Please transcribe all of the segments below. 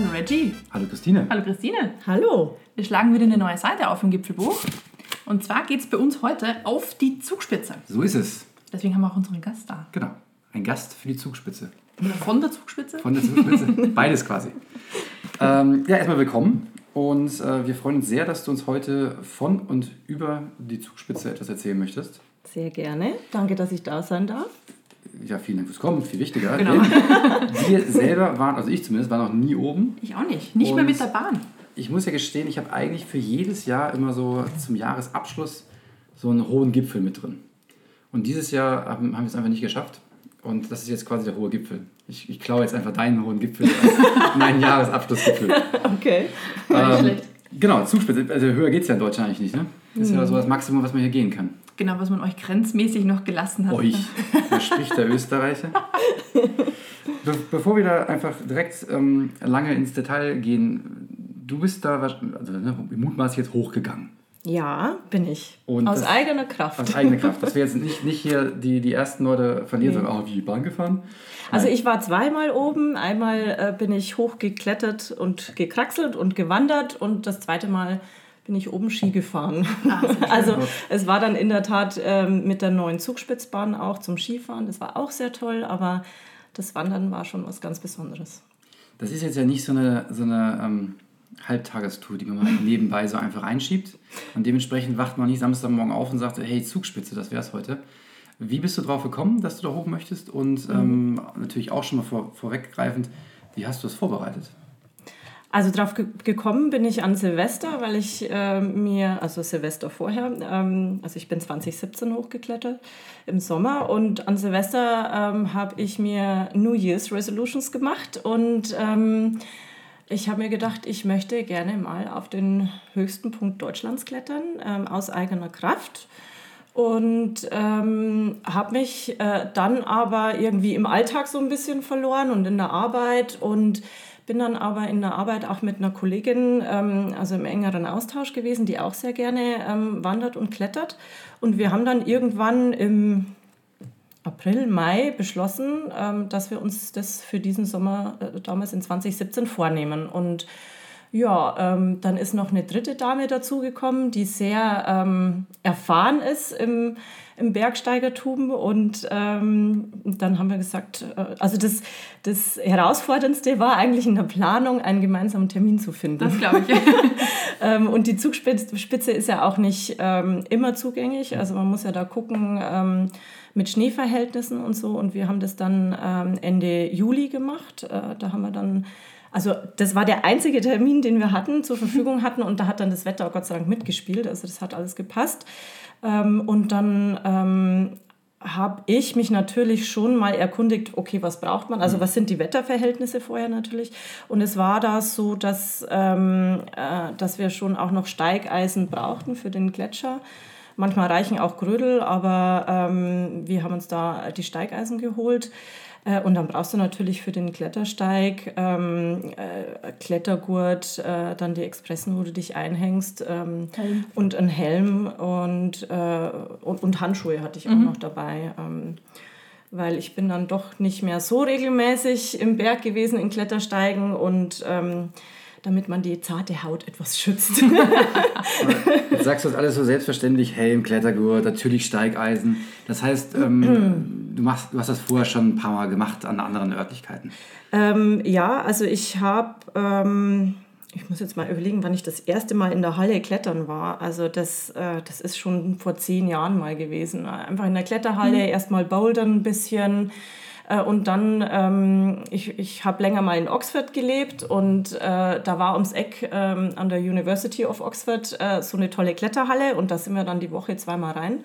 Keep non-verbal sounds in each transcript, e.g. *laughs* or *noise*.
Hallo Reggie. Hallo Christine. Hallo Christine. Hallo. Wir schlagen wieder eine neue Seite auf im Gipfelbuch. Und zwar geht es bei uns heute auf die Zugspitze. So ist es. Deswegen haben wir auch unseren Gast da. Genau. Ein Gast für die Zugspitze. Oder von der Zugspitze. Von der Zugspitze. *laughs* Beides quasi. Ähm, ja, erstmal willkommen. Und äh, wir freuen uns sehr, dass du uns heute von und über die Zugspitze etwas erzählen möchtest. Sehr gerne. Danke, dass ich da sein darf. Ja, vielen Dank fürs Kommen. Viel wichtiger. Genau. Wir selber waren, also ich zumindest, war noch nie oben. Ich auch nicht. Nicht mehr Und- mit der Bahn. Ich muss ja gestehen, ich habe eigentlich für jedes Jahr immer so zum Jahresabschluss so einen hohen Gipfel mit drin. Und dieses Jahr haben, haben wir es einfach nicht geschafft. Und das ist jetzt quasi der hohe Gipfel. Ich, ich klaue jetzt einfach deinen hohen Gipfel als *laughs* meinen Jahresabschlussgipfel. Okay. Nicht schlecht. Genau, Zugspitze. Also höher geht es ja in Deutschland eigentlich nicht, ne? Das ist ja so das Maximum, was man hier gehen kann. Genau, was man euch grenzmäßig noch gelassen hat. Euch, *laughs* da spricht der Österreicher. Be bevor wir da einfach direkt ähm, lange ins Detail gehen, du bist da, also ne, mutmaßlich jetzt hochgegangen. Ja, bin ich. Und Aus das- eigener Kraft. Aus eigener Kraft. Dass wir jetzt nicht, nicht hier die, die ersten Leute verlieren, Nee. sagen, oh, wie, Bahn gefahren? Also Nein. ich war zweimal oben. Einmal äh, bin ich hochgeklettert und gekraxelt und gewandert und das zweite Mal bin ich oben Ski gefahren. *laughs* also es war dann in der Tat ähm, mit der neuen Zugspitzbahn auch zum Skifahren. Das war auch sehr toll, aber das Wandern war schon was ganz Besonderes. Das ist jetzt ja nicht so eine, so eine ähm, Halbtagestour, die man mal *laughs* nebenbei so einfach einschiebt. Und dementsprechend wacht man nicht Samstagmorgen auf und sagt, hey, Zugspitze, das wär's heute. Wie bist du drauf gekommen, dass du da hoch möchtest? Und ähm, natürlich auch schon mal vor, vorweggreifend, wie hast du es vorbereitet? Also drauf ge gekommen bin ich an Silvester, weil ich äh, mir, also Silvester vorher, ähm, also ich bin 2017 hochgeklettert im Sommer und an Silvester ähm, habe ich mir New Year's Resolutions gemacht und ähm, ich habe mir gedacht, ich möchte gerne mal auf den höchsten Punkt Deutschlands klettern, ähm, aus eigener Kraft. Und ähm, habe mich äh, dann aber irgendwie im Alltag so ein bisschen verloren und in der Arbeit und bin dann aber in der Arbeit auch mit einer Kollegin, ähm, also im engeren Austausch gewesen, die auch sehr gerne ähm, wandert und klettert. Und wir haben dann irgendwann im April, Mai beschlossen, ähm, dass wir uns das für diesen Sommer äh, damals in 2017 vornehmen. Und ja, ähm, dann ist noch eine dritte Dame dazugekommen, die sehr ähm, erfahren ist im, im Bergsteigertum. Und ähm, dann haben wir gesagt, äh, also das, das Herausforderndste war eigentlich in der Planung, einen gemeinsamen Termin zu finden. Das glaube ich. *laughs* Ähm, und die Zugspitze Spitze ist ja auch nicht ähm, immer zugänglich. Also man muss ja da gucken ähm, mit Schneeverhältnissen und so. Und wir haben das dann Ende Juli gemacht. Äh, da haben wir dann, also das war der einzige Termin, den wir hatten, zur Verfügung hatten. Und da hat dann das Wetter Gott sei Dank mitgespielt. Also das hat alles gepasst. Ähm, und dann ähm, habe ich mich natürlich schon mal erkundigt, okay, was braucht man? Also was sind die Wetterverhältnisse vorher natürlich? Und es war da so, dass, ähm, äh, dass wir schon auch noch Steigeisen brauchten für den Gletscher. Manchmal reichen auch Grödel, aber ähm, wir haben uns da die Steigeisen geholt. Äh, und dann brauchst du natürlich für den Klettersteig ähm, äh, Klettergurt, äh, dann die Expressen, wo du dich einhängst ähm, und einen Helm und, äh, und, und Handschuhe hatte ich auch noch dabei. Ähm, weil ich bin dann doch nicht mehr so regelmäßig im Berg gewesen in Klettersteigen und ähm, damit man die zarte Haut etwas schützt. *laughs* Jetzt sagst du das alles so selbstverständlich, Helm, Klettergurt, natürlich Steigeisen. Das heißt, ähm, *clears throat* du, machst, du hast das vorher schon ein paar Mal gemacht an anderen Örtlichkeiten. Ähm, ja, also ich habe, ähm, ich muss jetzt mal überlegen, wann ich das erste Mal in der Halle klettern war. Also das, äh, das ist schon vor zehn Jahren mal gewesen. Einfach in der Kletterhalle erstmal bouldern ein bisschen. Äh, Und dann, ähm, ich, ich habe länger mal in Oxford gelebt und äh, da war ums Eck ähm, an der University of Oxford äh, so eine tolle Kletterhalle und da sind wir dann die Woche zweimal rein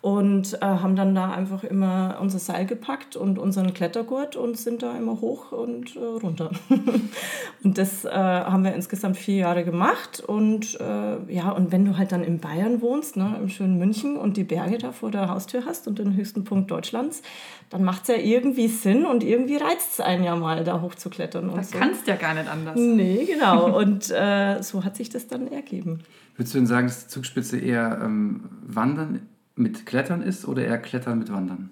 und äh, haben dann da einfach immer unser Seil gepackt und unseren Klettergurt und sind da immer hoch und äh, runter. *laughs* und das äh, haben wir insgesamt vier Jahre gemacht und äh, ja, und wenn du halt dann in Bayern wohnst, ne, im schönen München und die Berge da vor der Haustür hast und den höchsten Punkt Deutschlands, dann macht es ja irgendwie Sinn und irgendwie reizt es einen ja mal, da hochzuklettern. Und Das so. kannst ja gar nicht anders. Nee, genau. *laughs* Und äh, so hat sich das dann ergeben. Würdest du denn sagen, dass die Zugspitze eher ähm, Wandern mit Klettern ist oder eher Klettern mit Wandern?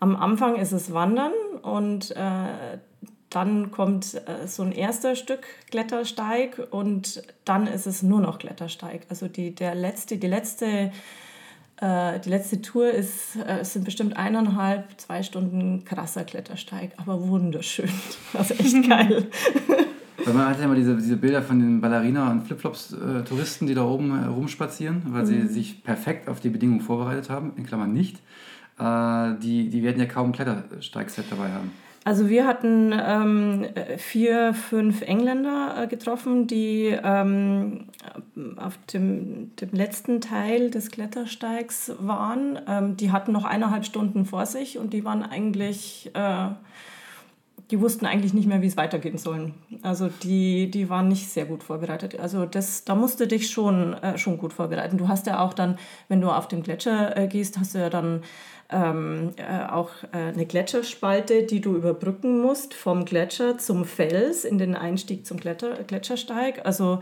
Am Anfang ist es Wandern und äh, dann kommt äh, so ein erster Stück Klettersteig und dann ist es nur noch Klettersteig. Also die, der letzte, die letzte äh, die letzte Tour ist, äh, es sind bestimmt eineinhalb, zwei Stunden krasser Klettersteig, aber wunderschön. *laughs* Also echt *laughs* geil. Weil man hat ja immer diese, diese Bilder von den Ballerina- und Flipflops-Touristen, die da oben äh, rumspazieren, weil mhm. sie sich perfekt auf die Bedingungen vorbereitet haben, in Klammern nicht. Äh, die, die werden ja kaum ein Klettersteigset dabei haben. Also wir hatten ähm, vier, fünf Engländer äh, getroffen, die ähm, auf dem, dem letzten Teil des Klettersteigs waren. Ähm, die hatten noch eineinhalb Stunden vor sich und die waren eigentlich, äh, die wussten eigentlich nicht mehr, wie es weitergehen soll. Also die, die waren nicht sehr gut vorbereitet. Also das, da musst du dich schon, äh, schon gut vorbereiten. Du hast ja auch dann, wenn du auf den Gletscher äh, gehst, hast du ja dann ähm, äh, auch äh, eine Gletscherspalte, die du überbrücken musst vom Gletscher zum Fels in den Einstieg zum Kletter, Gletschersteig. Also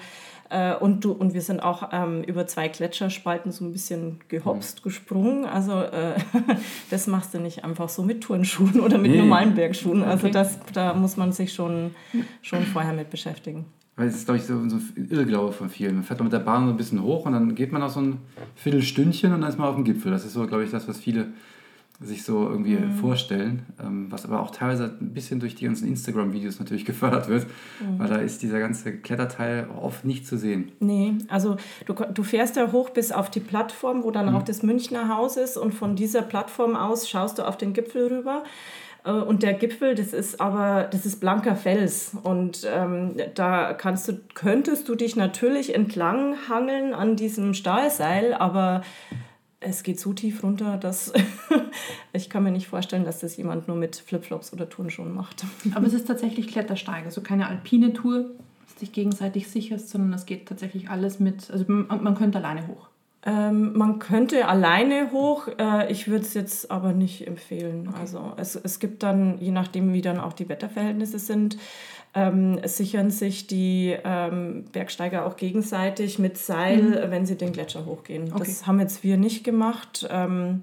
äh, und, du, und wir sind auch ähm, über zwei Gletscherspalten so ein bisschen gehopst, mhm. gesprungen. Also äh, *laughs* das machst du nicht einfach so mit Turnschuhen oder mit nee. normalen Bergschuhen. Also okay. das, da muss man sich schon, schon vorher mit beschäftigen. Weil es ist, glaube ich, so, so ein Irrglaube von vielen. Man fährt mit der Bahn so ein bisschen hoch und dann geht man noch so ein Viertelstündchen und dann ist man auf dem Gipfel. Das ist so, glaube ich, das, was viele sich so irgendwie mhm. vorstellen, ähm, was aber auch teilweise ein bisschen durch die ganzen Instagram-Videos natürlich *laughs* gefördert wird, mhm. weil da ist dieser ganze Kletterteil oft nicht zu sehen. Nee, also du, du fährst ja hoch bis auf die Plattform, wo dann mhm. auch das Münchner Haus ist und von dieser Plattform aus schaust du auf den Gipfel rüber. Äh, und der Gipfel, das ist aber, das ist blanker Fels. Und ähm, da kannst du, könntest du dich natürlich entlang hangeln an diesem Stahlseil, aber es geht so tief runter, dass *laughs* ich kann mir nicht vorstellen, dass das jemand nur mit Flipflops oder Turnschuhen macht. Aber es ist tatsächlich Klettersteig, also keine alpine Tour, dass dich gegenseitig sicherst, sondern es geht tatsächlich alles mit, also man könnte alleine hoch. Ähm, man könnte alleine hoch, äh, ich würde es jetzt aber nicht empfehlen. Okay. Also es, es gibt dann, je nachdem wie dann auch die Wetterverhältnisse sind, ähm, sichern sich die ähm, Bergsteiger auch gegenseitig mit Seil, mhm. wenn sie den Gletscher hochgehen. Okay. Das haben jetzt wir nicht gemacht. Ähm,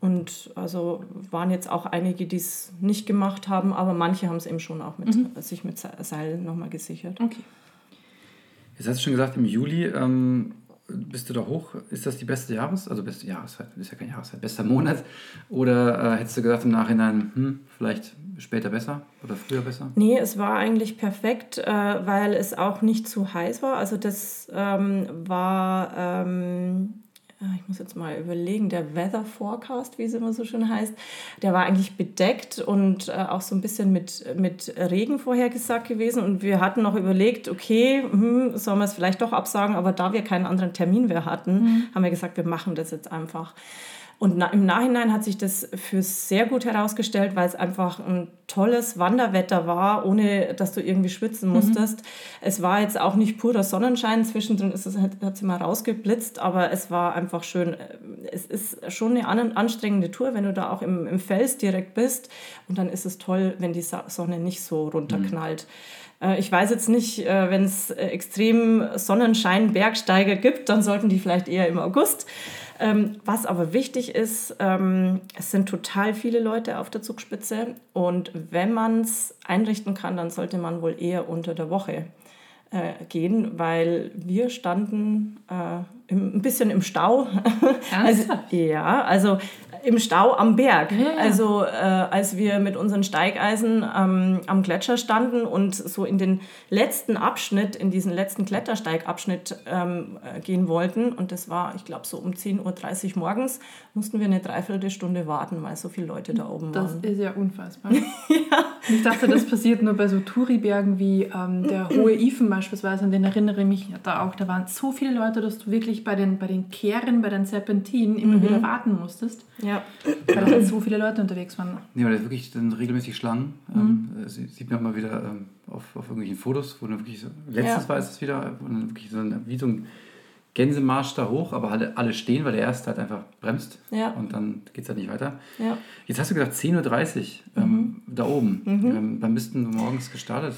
und also waren jetzt auch einige, die es nicht gemacht haben, aber manche haben es eben schon auch mit, mhm. sich mit Seil nochmal gesichert. Okay. Jetzt hast du schon gesagt, im Juli ähm, bist du da hoch? Ist das die beste Jahreszeit? Also beste Jahreszeit, ist ja keine Jahreszeit, bester Monat? Oder äh, hättest du gesagt im Nachhinein, hm, vielleicht später besser oder früher besser? Nee, es war eigentlich perfekt, äh, weil es auch nicht zu heiß war. Also das ähm, war ähm, ich muss jetzt mal überlegen, der Weather Forecast, wie es immer so schön heißt, der war eigentlich bedeckt und äh, auch so ein bisschen mit, mit Regen vorhergesagt gewesen. Und wir hatten noch überlegt, okay, hm, sollen wir es vielleicht doch absagen, aber da wir keinen anderen Termin mehr hatten, mhm. haben wir gesagt, wir machen das jetzt einfach. Und im Nachhinein hat sich das für sehr gut herausgestellt, weil es einfach ein tolles Wanderwetter war, ohne dass du irgendwie schwitzen mhm. musstest. Mhm. Es war jetzt auch nicht purer Sonnenschein, zwischendrin ist es, hat es mal rausgeblitzt, aber es war einfach schön. Es ist schon eine anstrengende Tour, wenn du da auch im, im Fels direkt bist. Und dann ist es toll, wenn die Sonne nicht so runterknallt. Mhm. Ich weiß jetzt nicht, äh, wenn es äh, extrem Sonnenschein Bergsteiger gibt, dann sollten die vielleicht eher im August. Ähm, was aber wichtig ist, ähm, es sind total viele Leute auf der Zugspitze und wenn man es einrichten kann, dann sollte man wohl eher unter der Woche äh, gehen, weil wir standen äh, im, ein bisschen im Stau. *laughs* also, ja, also im Stau am Berg. Ja, ja. Also äh, als wir mit unseren Steigeisen ähm, am Gletscher standen und so in den letzten Abschnitt, in diesen letzten Klettersteigabschnitt ähm, äh, gehen wollten, und das war, ich glaube, so um 10.30 Uhr morgens, mussten wir eine Dreiviertelstunde warten, weil so viele Leute da oben das waren. Das ist ja unfassbar. *laughs* ja. Ich dachte, das passiert nur bei so Touribergen wie ähm, der *clears throat* Hohe Ifen beispielsweise, an den erinnere ich mich da auch. Da waren so viele Leute, dass du wirklich bei den, bei den Kehren, bei den Serpentinen immer mhm. wieder warten musstest. Ja. Weil da halt so viele Leute unterwegs waren. Nee, weil da wirklich dann regelmäßig Schlangen. Mhm. Ähm, sieht man mal wieder ähm, auf, auf irgendwelchen Fotos, wo dann wirklich so, letztes ja. war es wieder, wo dann wirklich so ein, wie so ein Gänsemarsch da hoch, aber alle, alle stehen, weil der erste halt einfach bremst ja. und dann geht es halt nicht weiter. Ja. Jetzt hast du gesagt 10.30 Uhr ähm, mhm. da oben. Mhm. Ähm, wann bist du morgens gestartet?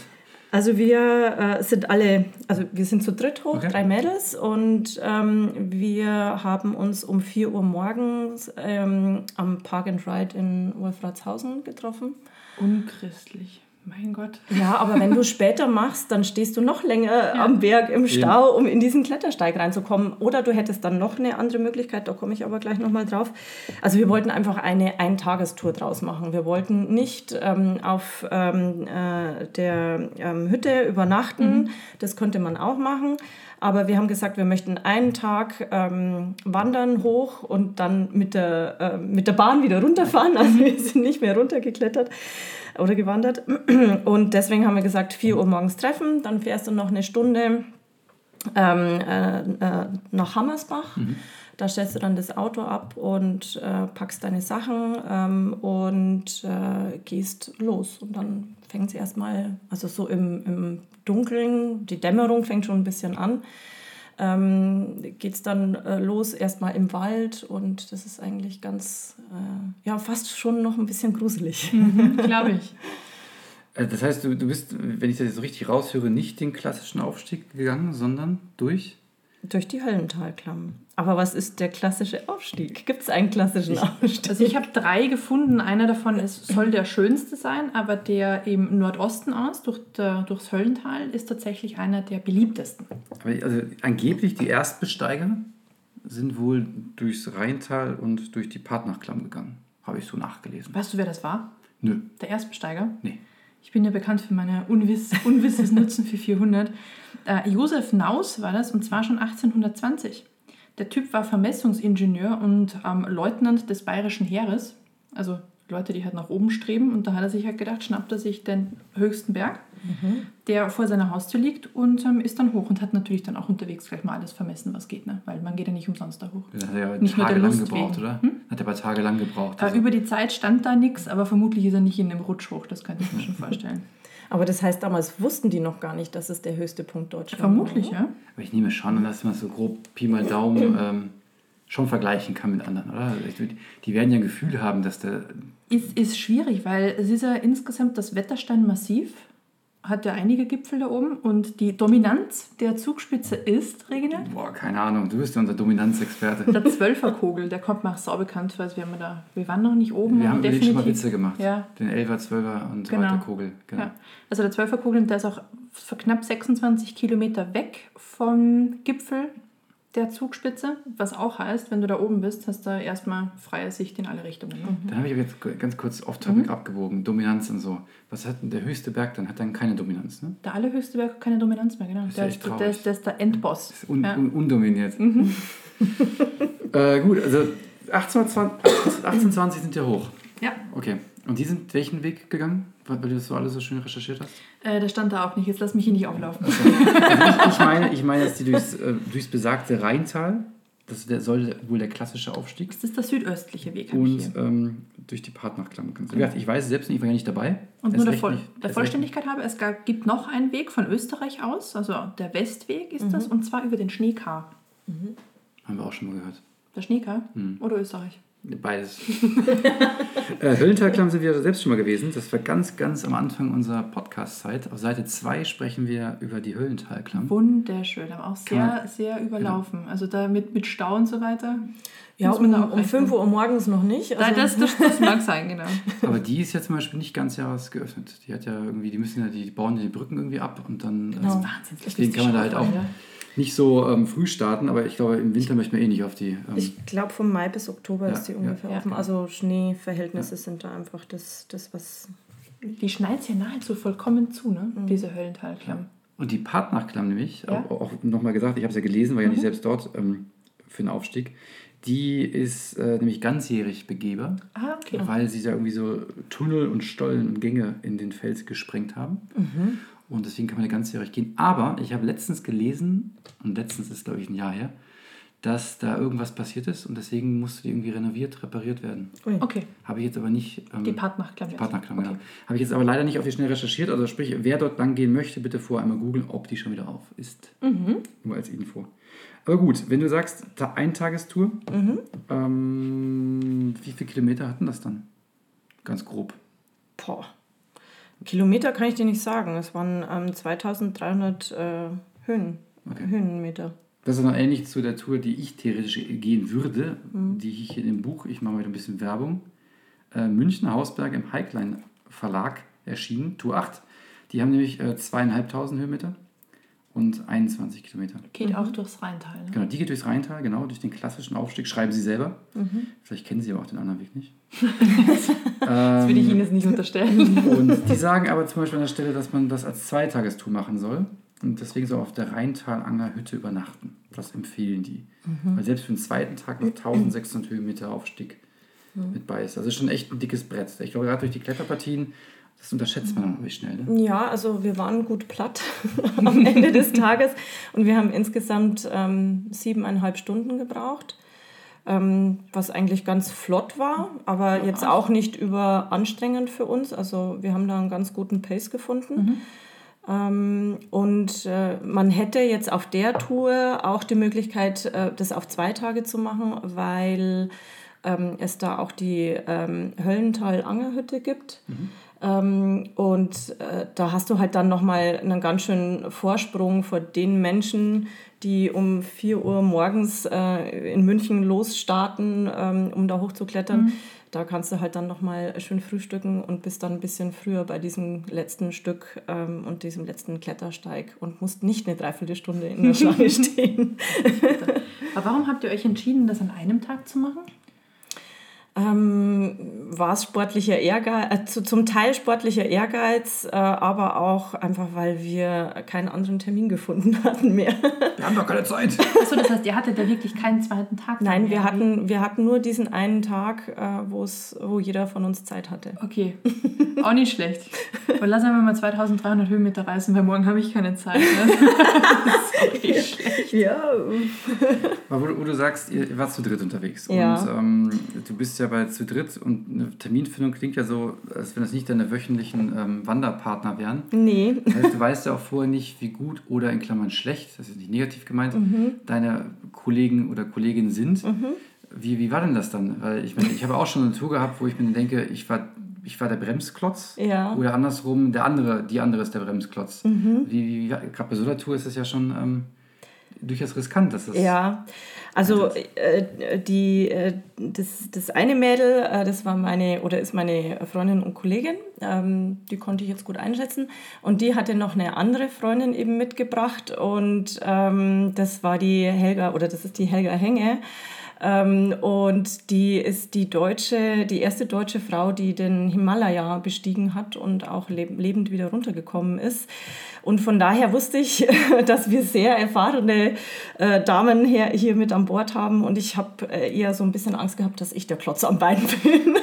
Also wir äh, sind alle, also wir sind zu dritt hoch, okay. drei Mädels und ähm, wir haben uns um 4 Uhr morgens ähm, am Park and Ride in Wolfratshausen getroffen. Unchristlich. Mein Gott. Ja, aber wenn du *laughs* später machst, dann stehst du noch länger am Berg im Stau, um in diesen Klettersteig reinzukommen. Oder du hättest dann noch eine andere Möglichkeit, da komme ich aber gleich nochmal drauf. Also wir wollten einfach eine Eintagestour draus machen. Wir wollten nicht ähm, auf ähm, äh, der ähm, Hütte übernachten, das könnte man auch machen. Aber wir haben gesagt, wir möchten einen Tag ähm, wandern hoch und dann mit der, äh, mit der Bahn wieder runterfahren. *laughs* Also wir sind nicht mehr runtergeklettert oder gewandert. *clears throat* Und deswegen haben wir gesagt, 4 Uhr morgens treffen, dann fährst du noch eine Stunde ähm, äh, äh, nach Hammersbach. Da stellst du dann das Auto ab und äh, packst deine Sachen ähm, und äh, gehst los. Und dann fängt es erstmal, also so im, im Dunkeln, die Dämmerung fängt schon ein bisschen an. Ähm, geht es dann äh, los, erstmal im Wald und das ist eigentlich ganz, äh, ja, fast schon noch ein bisschen gruselig. Glaube ich. *laughs* Äh, Das heißt, du, du bist, wenn ich das jetzt so richtig raushöre, nicht den klassischen Aufstieg gegangen, sondern durch? Durch die Höllentalklamm. Aber was ist der klassische Aufstieg? Gibt es einen klassischen Aufstieg? Also ich habe drei gefunden. Einer davon ist, soll der schönste sein, aber der im Nordosten aus, durch der, durchs Höllental, ist tatsächlich einer der beliebtesten. Aber also angeblich die Erstbesteiger sind wohl durchs Rheintal und durch die Partnachklamm gegangen. Habe ich so nachgelesen. Weißt du, wer das war? Nö. Der Erstbesteiger? Nee. Ich bin ja bekannt für meine Unwiss Unwisses Nutzen für 400. Äh, Josef Naus war das und zwar schon 1820. Der Typ war Vermessungsingenieur und ähm, Leutnant des Bayerischen Heeres. Also Leute, die halt nach oben streben. Und da hat er sich halt gedacht, schnappt er sich den höchsten Berg, der vor seiner Haustür liegt und ähm, ist dann hoch und hat natürlich dann auch unterwegs gleich mal alles vermessen, was geht. Ne? Weil man geht ja nicht umsonst da hoch. Das hat er ja Nicht nur der tagelang Lust gebraucht, wegen. oder? Hm? Hat er aber tagelang gebraucht. Äh, Also, über die Zeit stand da nichts, aber vermutlich ist er nicht in dem Rutsch hoch. Das könnte ich mir schon *laughs* vorstellen. Aber das heißt, damals wussten die noch gar nicht, dass es der höchste Punkt Deutschlands Vermutlich, ja. aber ich nehme schon an, dass man so grob Pi mal Daumen *clears throat* ähm, schon vergleichen kann mit anderen, oder? Ich- Die werden ja ein Gefühl haben, dass der. Ist, ist schwierig, weil es ist ja insgesamt das Wettersteinmassiv, hat ja einige Gipfel da oben und die Dominanz der Zugspitze ist, Regine, Boah, keine Ahnung, du bist ja unser Dominanzexperte. der Zwölferkogel, der kommt mir auch sau bekannt vor, als wären wir da. Wir waren noch nicht oben. Wir haben den schon mal Witze gemacht. Ja. Den 11er, 12er und so Genau. weiter Kogel. Genau. Ja. Also der Zwölferkogel, der ist auch für knapp 26 Kilometer weg vom Gipfel der Zugspitze, was auch heißt, wenn du da oben bist, hast du erstmal freie Sicht in alle Richtungen. Ne? Dann habe ich jetzt ganz kurz off-topic Mhm. abgewogen. Dominanz und so. Was hat denn der höchste Berg dann? Hat dann keine Dominanz, ne? Der allerhöchste Berg hat keine Dominanz mehr, genau. ist ja Der echt ist, der, traurig. ist, der ist der Endboss. Ist un Ja. un undominiert. Mhm. *laughs* äh, gut, also 1820, 1820 sind ja hoch. Ja, Okay. Und die sind welchen Weg gegangen? Weil, du das so alles so schön recherchiert hast? äh, der stand da auch nicht. Jetzt lass mich hier nicht auflaufen. Also ich, ich meine, ich meine, dass die durchs, äh, durchs besagte Rheintal, das der, soll wohl der klassische Aufstieg, Das ist der südöstliche Weg, habe ich und hier. ähm, durch die Partnachklamm. Wie gesagt, Ich weiß es selbst nicht, ich war ja nicht dabei. Und nur der, Voll nicht- der Vollständigkeit habe, es ga- gibt noch einen Weg von Österreich aus, also der Westweg ist das, und zwar über den Schneekar. nicht. Haben wir auch schon mal gehört. Der Schneekar Hm. oder Österreich? Beides. *laughs* äh, Höllentalklamm sind wir selbst schon mal gewesen. Das war ganz, ganz am Anfang unserer Podcast-Zeit. Auf Seite 2 sprechen wir über die Höllentalklamm. Wunderschön, aber auch sehr, man- sehr überlaufen. Also da mit, mit Stau und so weiter. Ja, um, um rechnen. 5 Uhr morgens noch nicht. Da, Also, das, das, das *laughs* mag sein, genau. Aber die ist ja zum Beispiel nicht ganz Jahres geöffnet. Die hat ja irgendwie, die müssen ja, die bauen ja die Brücken irgendwie ab und dann. Genau. ähm, Wahnsinn. Deswegen kann man da halt auch nicht so ähm, früh starten, aber ich glaube, im Winter möchte man eh nicht auf die. Ähm, ich glaube, von Mai bis Oktober Ja, ist die ja, ungefähr ja. offen. Also Schneeverhältnisse sind da einfach das, das was. Die schneit ja nahezu vollkommen zu, ne? Mhm. diese Höllentalklamm. und die Partnachklamm nämlich, Ja. auch, auch nochmal gesagt, ich habe es ja gelesen, war ja Mhm. nicht selbst dort ähm, für den Aufstieg. Die ist äh, nämlich ganzjährig begehbar, Ah, okay. weil sie da irgendwie so Tunnel und Stollen und Gänge in den Fels gesprengt haben. Mhm. Und deswegen kann man da ganzjährig gehen. Aber ich habe letztens gelesen, und letztens ist glaube ich ein Jahr her, dass da irgendwas passiert ist und deswegen musste die irgendwie renoviert, repariert werden. Okay, Habe ich jetzt aber nicht. Ähm, die Partnachklamm. die. Partnerklamm, okay. genau. Habe ich jetzt aber leider nicht auf die schnell recherchiert. Also sprich, wer dort lang gehen möchte, bitte vorher einmal googeln, ob die schon wieder auf ist. Mhm. Nur als Info. Aber gut, wenn du sagst, Ta- Eintagestour, Mhm. ähm, wie viele Kilometer hatten das dann? Ganz grob. Boah. Kilometer kann ich dir nicht sagen. Es waren ähm, 2300 äh, Höhen, Okay. Höhenmeter. Das ist dann ähnlich zu der Tour, die ich theoretisch gehen würde, Mhm. die ich hier im Buch, ich mache mal wieder ein bisschen Werbung, äh, München Hausberg im Heiklein Verlag erschienen, Tour 8. Die haben nämlich äh, zweieinhalbtausend Höhenmeter und 21 Kilometer. Geht auch durchs Rheintal. Ne? Genau, die geht durchs Rheintal, genau, durch den klassischen Aufstieg. Schreiben sie selber. Vielleicht kennen sie aber auch den anderen Weg nicht. *laughs* Das würde ich Ihnen jetzt nicht unterstellen. Und die sagen aber zum Beispiel an der Stelle, dass man das als Zweitagestour machen soll. Und deswegen soll auf der Rheintalanger Hütte übernachten. Das empfehlen die. Weil selbst für den zweiten Tag noch 1600 Höhenmeter Aufstieg mit bei ist. Also schon echt ein dickes Brett. Ich glaube, gerade durch die Kletterpartien, das unterschätzt man auch schnell. Ne? Ja, also wir waren gut platt *laughs* am Ende des Tages und wir haben insgesamt ähm, siebeneinhalb Stunden gebraucht, ähm, was eigentlich ganz flott war, aber jetzt auch nicht überanstrengend für uns. Also wir haben da einen ganz guten Pace gefunden. Ähm, und äh, man hätte jetzt auf der Tour auch die Möglichkeit, äh, das auf zwei Tage zu machen, weil ähm, es da auch die ähm, Höllental-Angerhütte gibt. Ähm, und äh, da hast du halt dann nochmal einen ganz schönen Vorsprung vor den Menschen, die um 4 Uhr morgens äh, in München losstarten, ähm, um da hochzuklettern. Da kannst du halt dann nochmal schön frühstücken und bist dann ein bisschen früher bei diesem letzten Stück ähm, und diesem letzten Klettersteig und musst nicht eine Dreiviertelstunde in der *laughs* Schlange stehen. Aber warum habt ihr euch entschieden, das an einem Tag zu machen? Ähm, war es sportlicher Ehrgeiz, äh, zu, zum Teil sportlicher Ehrgeiz, äh, aber auch einfach, weil wir keinen anderen Termin gefunden *laughs* hatten mehr. Wir haben doch keine Zeit. Achso, das heißt, ihr hattet da wirklich keinen zweiten Tag? Nein, wir hatten, wir hatten nur diesen einen Tag, äh, wo jeder von uns Zeit hatte. Okay, auch nicht schlecht. Und lass einfach mal 2300 Höhenmeter reißen, weil morgen habe ich keine Zeit. Ne? das *laughs* ist auch nicht schlecht. Ja, Aber wo, du- wo du sagst, ihr wart zu dritt unterwegs. Ja. Und ähm, du bist ja bei zu dritt und eine Terminfindung klingt ja so, als wenn das nicht deine wöchentlichen ähm, Wanderpartner wären. nee. Das heißt, du weißt ja auch vorher nicht, wie gut oder in Klammern schlecht, das ist nicht negativ gemeint, deine Kollegen oder Kolleginnen sind. Wie, wie war denn das dann? Weil ich meine, ich habe auch schon eine Tour gehabt, wo ich mir denke, ich war, ich war der Bremsklotz Ja. oder andersrum, der andere, die andere ist der Bremsklotz. Mhm. Wie, wie, gerade bei so einer Tour ist es ja schon ähm, durchaus riskant, dass das Ja, also äh, die, äh, das, das eine Mädel, äh, das war meine oder ist meine Freundin und Kollegin, ähm, die konnte ich jetzt gut einschätzen. Und die hatte noch eine andere Freundin eben mitgebracht und ähm, das war die Helga oder das ist die Helga Henge. Ähm, und die ist die deutsche, die erste deutsche Frau, die den Himalaya bestiegen hat und auch leb lebend wieder runtergekommen ist. Und von daher wusste ich, *laughs* dass wir sehr erfahrene äh, Damen hier, hier mit an Bord haben. Und ich habe äh, eher so ein bisschen Angst gehabt, dass ich der Klotz am Bein *laughs* bin.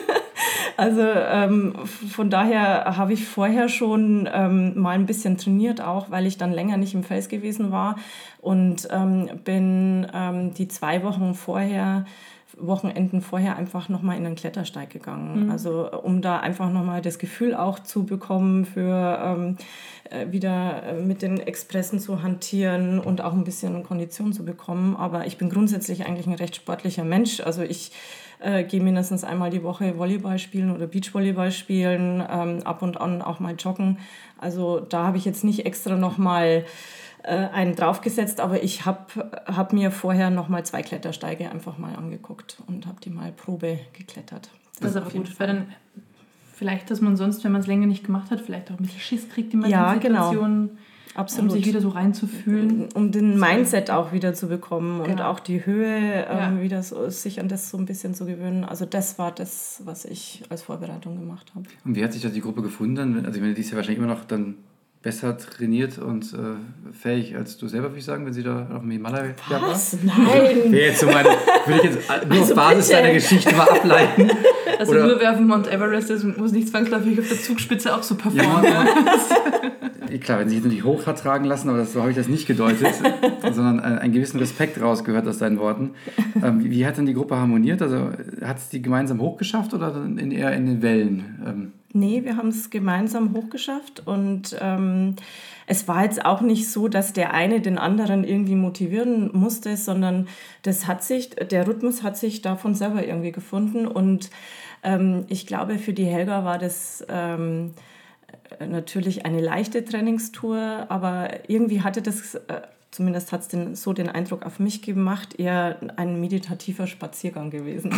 Also ähm, von daher habe ich vorher schon ähm, mal ein bisschen trainiert, auch weil ich dann länger nicht im Fels gewesen war und ähm, bin ähm, die zwei Wochen vorher, Wochenenden vorher einfach nochmal in den Klettersteig gegangen. Also um da einfach nochmal das Gefühl auch zu bekommen für ähm, äh, wieder äh, mit den Expressen zu hantieren und auch ein bisschen Kondition zu bekommen. Aber ich bin grundsätzlich eigentlich ein recht sportlicher Mensch. Also ich äh, gehe mindestens einmal die Woche Volleyball spielen oder Beachvolleyball spielen, ähm, ab und an auch mal joggen. Also da habe ich jetzt nicht extra nochmal äh, einen draufgesetzt, aber ich habe hab mir vorher nochmal zwei Klettersteige einfach mal angeguckt und habe die mal Probe geklettert. Das ist auf jeden Fall dann vielleicht, dass man sonst, wenn man es länger nicht gemacht hat, vielleicht auch ein bisschen Schiss kriegt in manchen Ja, genau. Situationen, um Absolut. sich wieder so reinzufühlen. um den Mindset auch wieder zu bekommen und Genau. auch die Höhe ähm, Ja. wieder so, sich an das so ein bisschen zu gewöhnen. Also das war das, was ich als Vorbereitung gemacht habe. Und wie hat sich da die Gruppe gefunden? Also ich meine, die ist ja wahrscheinlich immer noch dann besser trainiert und äh, fähig als du selber, würde ich sagen, wenn sie da auf dem Himalaya war. Nein! Wäre jetzt so meine, würde ich jetzt *laughs* nur Also auf Basis bitte. deiner Geschichte mal ableiten. *laughs* Also Oder- nur wer auf dem Mount Everest ist, muss nicht zwangsläufig auf der Zugspitze auch so Ja, performen. man, *laughs* klar, wenn sie sich natürlich hoch hat tragen lassen, aber das, so habe ich das nicht gedeutet, sondern einen, gewissen Respekt rausgehört aus deinen Worten. Ähm, wie, wie hat denn die Gruppe harmoniert? Also hat es die gemeinsam hochgeschafft oder in, eher in den Wellen? Ähm, Nee, wir haben es gemeinsam hochgeschafft und ähm, es war jetzt auch nicht so, dass der eine den anderen irgendwie motivieren musste, sondern das hat sich, der Rhythmus hat sich davon selber irgendwie gefunden und ähm, ich glaube, für die Helga war das ähm, äh, natürlich eine leichte Trainingstour, aber irgendwie hatte das, äh, zumindest hat es so den Eindruck auf mich gemacht, eher ein meditativer Spaziergang gewesen.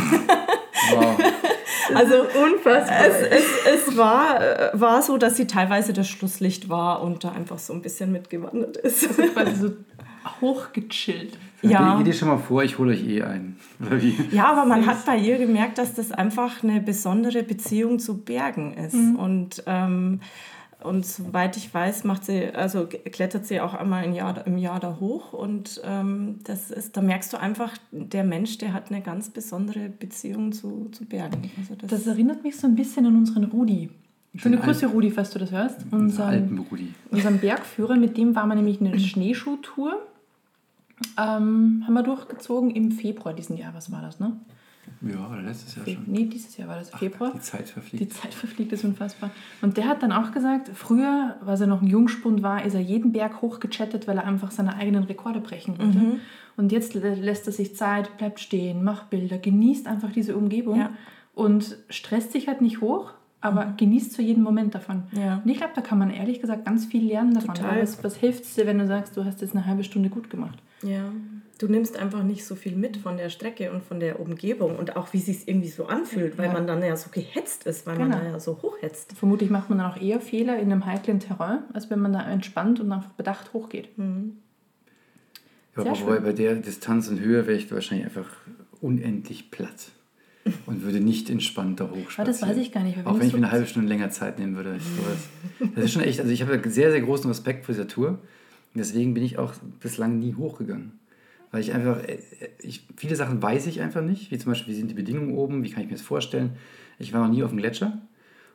wow. Also unfassbar. Es, es, es war, äh, war so, dass sie teilweise das Schlusslicht war und da einfach so ein bisschen mitgewandert ist. Also quasi so hochgechillt. Ja. Geht ihr schon mal vor, ich hole euch eh ein. Ja, aber man hat bei ihr gemerkt, dass das einfach eine besondere Beziehung zu Bergen ist. Mhm. Und, ähm, und soweit ich weiß, macht sie, also klettert sie auch einmal im Jahr, im Jahr da hoch. Und ähm, das ist, da merkst du einfach, der Mensch, der hat eine ganz besondere Beziehung zu, zu Bergen. Also das, das erinnert mich so ein bisschen an unseren Rudi. Schöne Grüße, Rudi, falls du das hörst. Unseren, Alpen-Rudi. Unseren Bergführer, mit dem waren wir nämlich eine *laughs* Schneeschuhtour. Ähm, haben wir durchgezogen im Februar diesen Jahr. Was war das, ne? Ja, oder letztes Jahr schon. Nee, dieses Jahr war das Februar. die Zeit verfliegt. Die Zeit verfliegt, ist unfassbar. Und der hat dann auch gesagt, früher, als er noch ein Jungspund war, ist er jeden Berg hochgechattet, weil er einfach seine eigenen Rekorde brechen wollte. Mhm. Und jetzt lässt er sich Zeit, bleibt stehen, macht Bilder, genießt einfach diese Umgebung ja. und stresst sich halt nicht hoch, aber mhm. genießt zu jedem Moment davon. Ja. Und ich glaube, da kann man ehrlich gesagt ganz viel lernen davon. Total. Was, was hilft es dir, wenn du sagst, du hast jetzt eine halbe Stunde gut gemacht? Ja, du nimmst einfach nicht so viel mit von der Strecke und von der Umgebung und auch wie sich irgendwie so anfühlt, weil ja. man dann ja so gehetzt ist, weil genau. man da ja so hochhetzt. Vermutlich macht man dann auch eher Fehler in einem heiklen Terrain, als wenn man da entspannt und einfach bedacht hochgeht. Mhm. Ja, aber bei der Distanz und Höhe wäre ich wahrscheinlich einfach unendlich platt *laughs* und würde nicht entspannt da hochspazieren. das weiß ich gar nicht. Auch wenn ich mir eine halbe Stunde länger Zeit nehmen würde. *laughs* Das ist schon echt, also ich habe sehr, sehr großen Respekt vor dieser Tour. Und deswegen bin ich auch bislang nie hochgegangen. Weil ich einfach, äh, ich, viele Sachen weiß ich einfach nicht, wie zum Beispiel, wie sind die Bedingungen oben, wie kann ich mir das vorstellen. Ich war noch nie auf dem Gletscher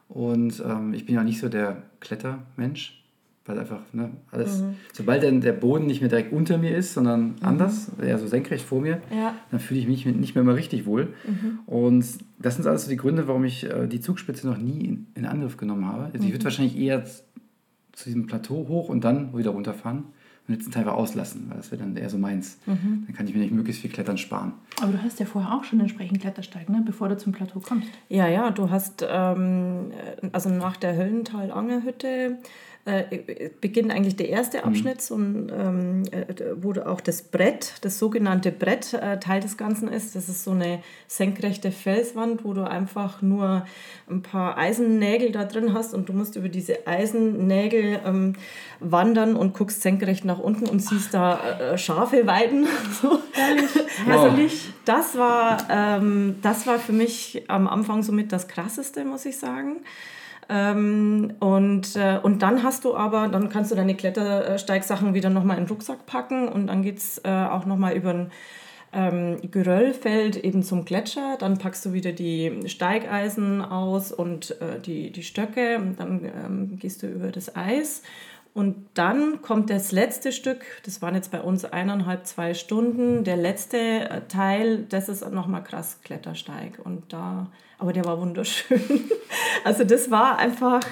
und ähm, ich bin ja nicht so der Klettermensch. Weil einfach, ne, alles, mhm. sobald dann der Boden nicht mehr direkt unter mir ist, sondern mhm. anders, eher so senkrecht vor mir, ja. dann fühle ich mich nicht mehr mal richtig wohl. Mhm. Und das sind alles so die Gründe, warum ich äh, die Zugspitze noch nie in, in Angriff genommen habe. Also ich würde mhm. wahrscheinlich eher zu diesem Plateau hoch und dann wieder runterfahren und jetzt einen Teil auslassen, weil das wäre dann eher so meins. Mhm. Dann kann ich mir nicht möglichst viel Klettern sparen. Aber du hast ja vorher auch schon entsprechend Klettersteig, ne? bevor du zum Plateau kommst. Ja, ja, du hast ähm, also nach der Höllental-Angerhütte äh, beginnt eigentlich der erste mhm. Abschnitt, so ein, ähm, äh, wo auch das Brett, das sogenannte Brett äh, Teil des Ganzen ist. Das ist so eine senkrechte Felswand, wo du einfach nur ein paar Eisennägel da drin hast und du musst über diese Eisennägel ähm, wandern und guckst senkrecht nach unten und siehst da äh, Schafe weiden. *laughs* so. Also das war, ähm, das war für mich am Anfang somit das Krasseste, muss ich sagen. Ähm, und, äh, und dann hast du aber, dann kannst du deine Klettersteigsachen wieder nochmal in den Rucksack packen und dann geht es äh, auch nochmal über ein ähm, Geröllfeld eben zum Gletscher. Dann packst du wieder die Steigeisen aus und äh, die, die Stöcke und dann ähm, gehst du über das Eis. Und dann kommt das letzte Stück, das waren jetzt bei uns eineinhalb, zwei Stunden. Der letzte äh, Teil, das ist nochmal krass Klettersteig. Und da aber der war wunderschön. *laughs* Also das war einfach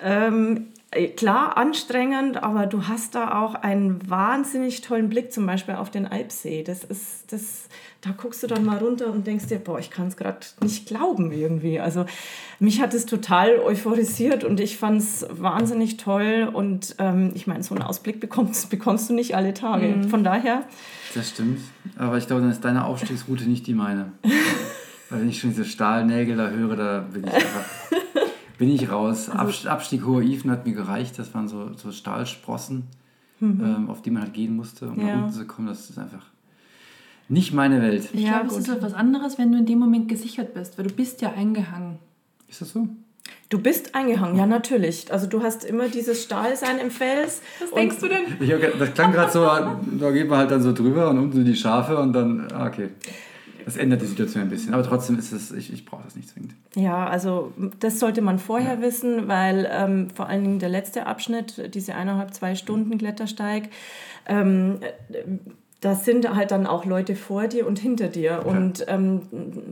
ähm, klar anstrengend, aber du hast da auch einen wahnsinnig tollen Blick zum Beispiel auf den Alpsee. Das ist, das, da guckst du dann mal runter und denkst dir, boah, ich kann es gerade nicht glauben irgendwie. Also mich hat es total euphorisiert und ich fand es wahnsinnig toll. Und ähm, ich meine, so einen Ausblick bekommst, bekommst du nicht alle Tage. Mhm. Von daher. Das stimmt. Aber ich glaube, dann ist deine Aufstiegsroute nicht die meine. *laughs* Weil wenn ich schon diese Stahlnägel da höre, da bin ich einfach bin ich raus. Also, Abstieg Hohe Ifen hat mir gereicht. Das waren so, so Stahlsprossen, mhm. ähm, auf die man halt gehen musste, um ja. nach unten zu kommen. Das ist einfach nicht meine Welt. Ich ja, glaube, es ist etwas anderes, wenn du in dem Moment gesichert bist, weil du bist ja eingehangen. Ist das so? Du bist eingehangen, ja natürlich. Also du hast immer dieses Stahlsein im Fels. Was denkst du denn? Ich, das klang gerade so, da geht man halt dann so drüber und unten sind die Schafe und dann, ah, okay. Das ändert die Situation ein bisschen, aber trotzdem ist es, ich, ich brauche das nicht zwingend. Ja, also das sollte man vorher ja. wissen, weil ähm, vor allen Dingen der letzte Abschnitt, diese eineinhalb, zwei Stunden Klettersteig, ähm, das sind halt dann auch Leute vor dir und hinter dir. Okay. Und ähm,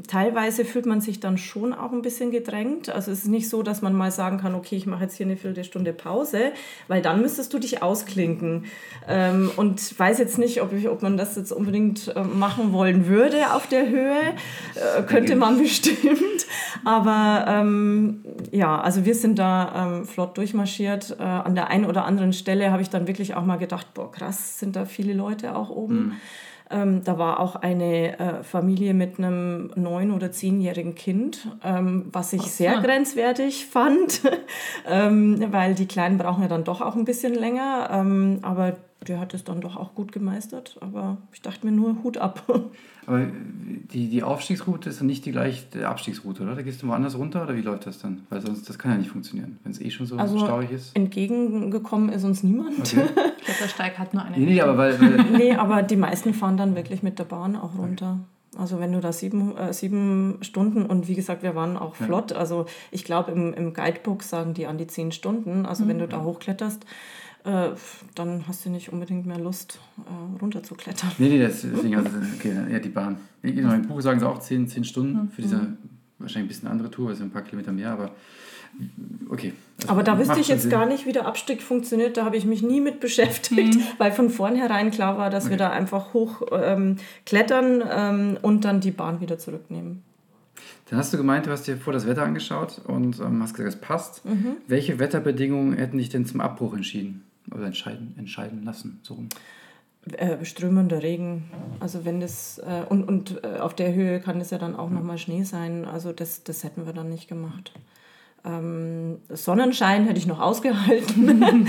teilweise fühlt man sich dann schon auch ein bisschen gedrängt. Also es ist nicht so, dass man mal sagen kann, okay, ich mache jetzt hier eine Viertelstunde Pause, weil dann müsstest du dich ausklinken. Ähm, und weiß jetzt nicht, ob, ich, ob man das jetzt unbedingt äh, machen wollen würde auf der Höhe. Äh, könnte man *laughs* bestimmt. Aber ähm, ja, also wir sind da ähm, flott durchmarschiert. Äh, an der einen oder anderen Stelle habe ich dann wirklich auch mal gedacht, boah, krass, sind da viele Leute auch oben. Mhm. Ähm, da war auch eine äh, Familie mit einem neun- oder zehnjährigen Kind, ähm, was ich sehr ja. grenzwertig *laughs* fand, ähm, weil die Kleinen brauchen ja dann doch auch ein bisschen länger. Ähm, aber der hat es dann doch auch gut gemeistert. Aber ich dachte mir nur, Hut ab. *laughs* Aber die, die Aufstiegsroute ist dann nicht die gleiche Abstiegsroute, oder? Da gehst du woanders runter oder wie läuft das dann? Weil sonst, das kann ja nicht funktionieren, wenn es eh schon so also stauig ist. Entgegengekommen ist uns niemand. Okay. *laughs* ich glaube, der Steig hat nur eine. Nee, nee, aber, weil, weil *laughs* nee, aber die meisten fahren dann wirklich mit der Bahn auch runter. Okay. Also wenn du da sieben, äh, sieben Stunden und wie gesagt, wir waren auch flott. Ja. Also ich glaube im, im Guidebook sagen die an die zehn Stunden. Also mhm. wenn du da hochkletterst, äh, dann hast du nicht unbedingt mehr Lust, äh, runterzuklettern. Nee, nee, deswegen, also, okay, ja, die Bahn. Genau, im Buch sagen sie auch 10, 10 Stunden für diese mhm. wahrscheinlich ein bisschen andere Tour, also ein paar Kilometer mehr, aber okay. Also aber da wüsste ich jetzt Sinn. gar nicht, wie der Abstieg funktioniert. Da habe ich mich nie mit beschäftigt, mhm. weil von vornherein klar war, dass okay. wir da einfach hoch ähm, klettern ähm, und dann die Bahn wieder zurücknehmen. Dann hast du gemeint, du hast dir vor das Wetter angeschaut und ähm, hast gesagt, es passt. Mhm. Welche Wetterbedingungen hätten dich denn zum Abbruch entschieden? Oder entscheiden, entscheiden lassen? So rum. Äh, strömender Regen. Also wenn das äh, und, und äh, auf der Höhe kann es ja dann auch ja. nochmal Schnee sein. Also das, das hätten wir dann nicht gemacht. Ähm, Sonnenschein hätte ich noch ausgehalten. *laughs*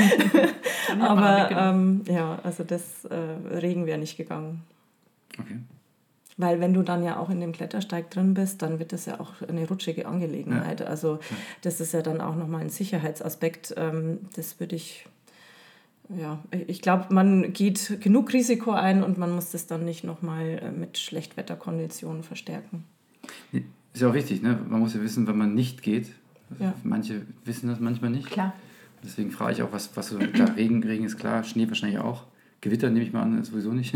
Aber ähm, ja, also das äh, Regen wäre nicht gegangen. Okay. Weil wenn du dann ja auch in dem Klettersteig drin bist, dann wird das ja auch eine rutschige Angelegenheit. Ja. Also das ist ja dann auch nochmal ein Sicherheitsaspekt. Ähm, das würde ich ja, ich glaube, man geht genug Risiko ein und man muss das dann nicht nochmal äh, mit Schlechtwetterkonditionen verstärken. Ist ja auch richtig, ne? man muss ja wissen, wenn man nicht geht. Ja. Manche wissen das manchmal nicht. Klar. Deswegen frage ich auch, was, was so, klar, Regen, Regen ist klar, Schnee wahrscheinlich auch. Gewitter nehme ich mal an, sowieso nicht.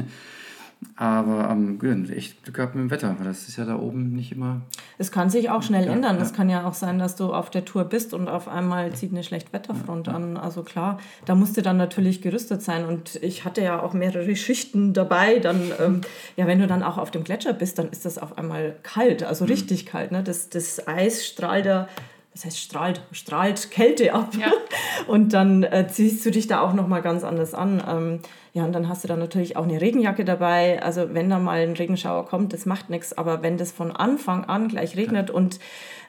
Aber ähm, echt Glück gehabt mit dem Wetter, weil das ist ja da oben nicht immer. Es kann sich auch schnell ja, ändern. Es kann ja auch sein, dass du auf der Tour bist und auf einmal zieht eine Schlechtwetterfront ja, an. Also klar, da musst du dann natürlich gerüstet sein. Und ich hatte ja auch mehrere *laughs* Schichten dabei. Dann, ähm, ja, wenn du dann auch auf dem Gletscher bist, dann ist das auf einmal kalt, also mhm. richtig kalt. Ne? Das, das Eis strahlt da das heißt strahlt, strahlt Kälte ab. Ja. *laughs* Und dann äh, ziehst du dich da auch nochmal ganz anders an. Ähm, ja, und dann hast du dann natürlich auch eine Regenjacke dabei. Also wenn da mal ein Regenschauer kommt, das macht nichts. Aber wenn das von Anfang an gleich regnet ja. und,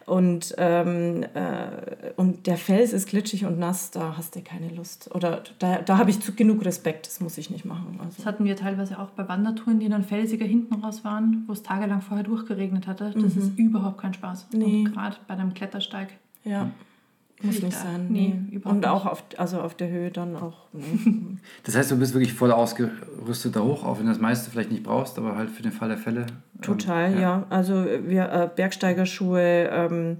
und, ähm, äh, und der Fels ist glitschig und nass, da hast du keine Lust. Oder da, da habe ich zu, genug Respekt, das muss ich nicht machen. Also. Das hatten wir teilweise auch bei Wandertouren, die dann felsiger hinten raus waren, wo es tagelang vorher durchgeregnet hatte. Das mhm. ist überhaupt kein Spaß. Nee. Gerade bei einem Klettersteig. Ja. Muss nicht sein. Nee, nee. Und auch auf, also auf der Höhe dann auch. Nee. *laughs* Das heißt, du bist wirklich voll ausgerüstet da hoch, auch wenn du das meiste vielleicht nicht brauchst, aber halt für den Fall der Fälle. Ähm, Total, ähm, ja. ja. Also wir äh, Bergsteigerschuhe, ähm,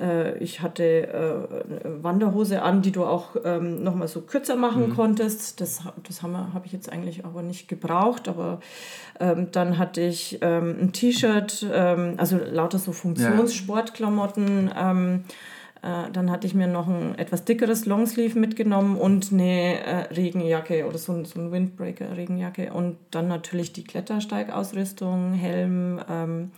äh, ich hatte äh, Wanderhose an, die du auch ähm, nochmal so kürzer machen mhm. konntest. Das, das habe hab ich jetzt eigentlich aber nicht gebraucht, aber ähm, dann hatte ich ähm, ein T-Shirt, ähm, also lauter so Funktionssportklamotten. Ähm, äh, dann hatte ich mir noch ein etwas dickeres Longsleeve mitgenommen und eine äh, Regenjacke oder so, so ein Windbreaker-Regenjacke. Und dann natürlich die Klettersteigausrüstung, Helm, ähm,